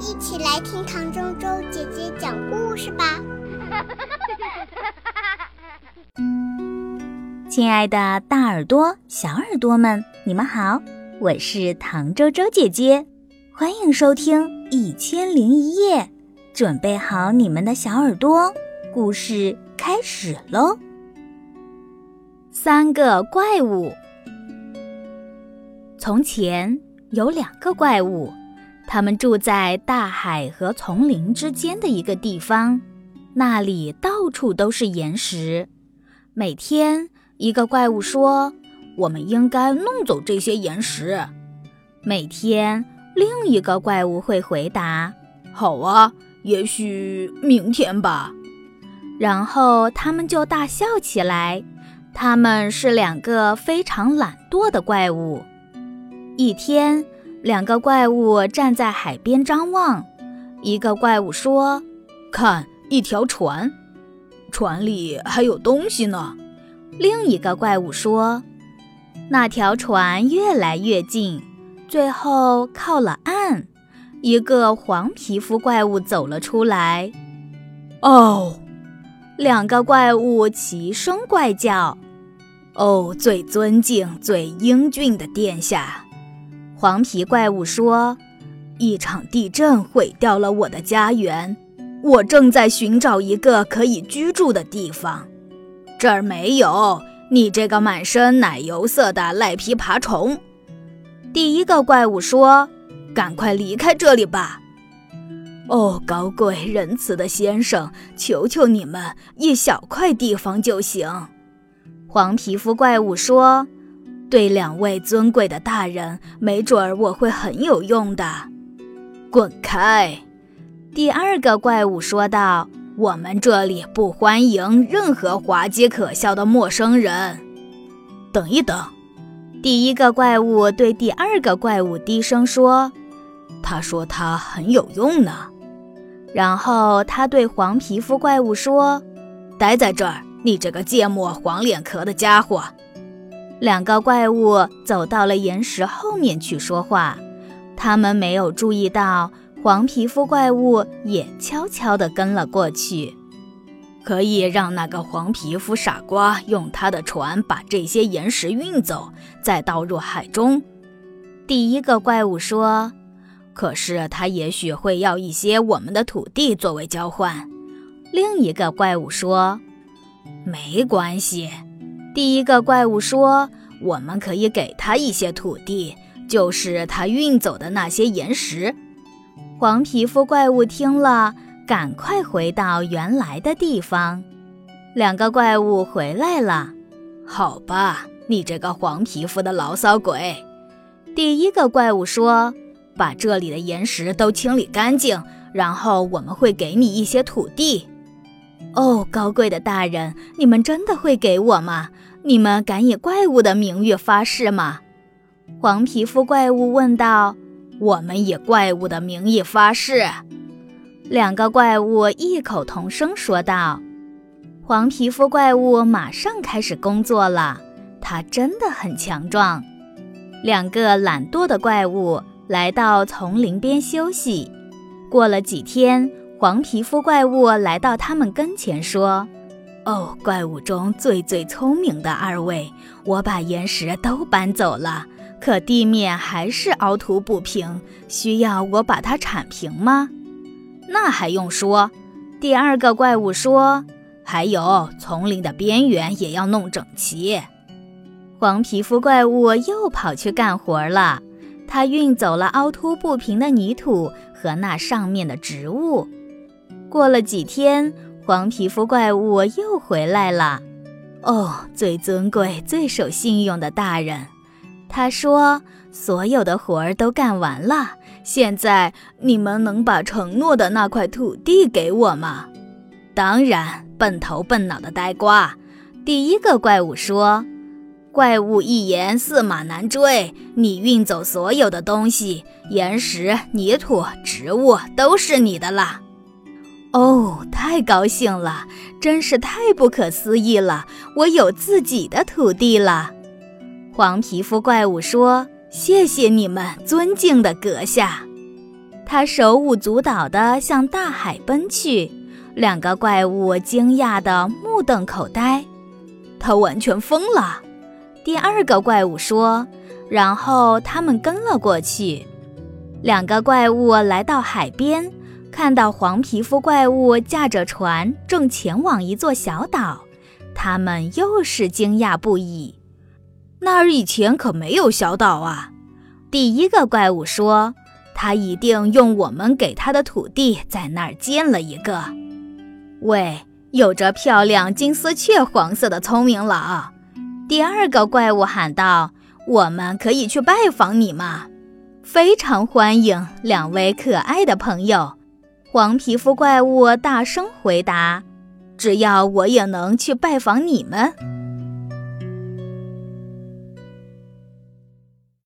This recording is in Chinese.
一起来听唐周周姐姐讲故事吧。亲爱的，大耳朵、小耳朵们，你们好，我是唐周周姐姐，欢迎收听《一千零一夜》，准备好你们的小耳朵，故事开始喽。三个怪物。从前有两个怪物，他们住在大海和丛林之间的一个地方，那里到处都是岩石。每天，一个怪物说：“我们应该弄走这些岩石。”每天，另一个怪物会回答：“好啊，也许明天吧。”然后他们就大笑起来。他们是两个非常懒惰的怪物。一天，两个怪物站在海边张望。一个怪物说：“看，一条船，船里还有东西呢。”另一个怪物说：“那条船越来越近，最后靠了岸。”一个黄皮肤怪物走了出来。哦，两个怪物齐声怪叫：“哦，最尊敬、最英俊的殿下！”黄皮怪物说：“一场地震毁掉了我的家园，我正在寻找一个可以居住的地方。这儿没有你这个满身奶油色的赖皮爬虫。”第一个怪物说：“赶快离开这里吧！”哦，高贵仁慈的先生，求求你们，一小块地方就行。”黄皮肤怪物说。对两位尊贵的大人，没准儿我会很有用的。滚开！第二个怪物说道：“我们这里不欢迎任何滑稽可笑的陌生人。”等一等！第一个怪物对第二个怪物低声说：“他说他很有用呢。”然后他对黄皮肤怪物说：“待在这儿，你这个芥末黄脸壳的家伙。”两个怪物走到了岩石后面去说话，他们没有注意到黄皮肤怪物也悄悄地跟了过去。可以让那个黄皮肤傻瓜用他的船把这些岩石运走，再倒入海中。第一个怪物说：“可是他也许会要一些我们的土地作为交换。”另一个怪物说：“没关系。”第一个怪物说：“我们可以给他一些土地，就是他运走的那些岩石。”黄皮肤怪物听了，赶快回到原来的地方。两个怪物回来了。好吧，你这个黄皮肤的牢骚鬼！第一个怪物说：“把这里的岩石都清理干净，然后我们会给你一些土地。”哦，高贵的大人，你们真的会给我吗？你们敢以怪物的名誉发誓吗？黄皮肤怪物问道。我们以怪物的名义发誓。两个怪物异口同声说道。黄皮肤怪物马上开始工作了，他真的很强壮。两个懒惰的怪物来到丛林边休息。过了几天，黄皮肤怪物来到他们跟前说。哦，怪物中最最聪明的二位，我把岩石都搬走了，可地面还是凹凸不平，需要我把它铲平吗？那还用说。第二个怪物说：“还有，丛林的边缘也要弄整齐。”黄皮肤怪物又跑去干活了，他运走了凹凸不平的泥土和那上面的植物。过了几天。黄皮肤怪物又回来了，哦，最尊贵、最守信用的大人，他说：“所有的活儿都干完了，现在你们能把承诺的那块土地给我吗？”当然，笨头笨脑的呆瓜。第一个怪物说：“怪物一言驷马难追，你运走所有的东西，岩石、泥土、植物都是你的了。”哦，太高兴了，真是太不可思议了！我有自己的土地了。黄皮肤怪物说：“谢谢你们，尊敬的阁下。”他手舞足蹈地向大海奔去。两个怪物惊讶得目瞪口呆。他完全疯了，第二个怪物说。然后他们跟了过去。两个怪物来到海边，看到黄皮肤怪物驾着船正前往一座小岛，他们又是惊讶不已。那儿以前可没有小岛啊！第一个怪物说：“他一定用我们给他的土地在那儿建了一个。”喂，有着漂亮金丝雀黄色的聪明佬！第二个怪物喊道：“我们可以去拜访你吗？”非常欢迎两位可爱的朋友。黄皮肤怪物大声回答：“只要我也能去拜访你们。”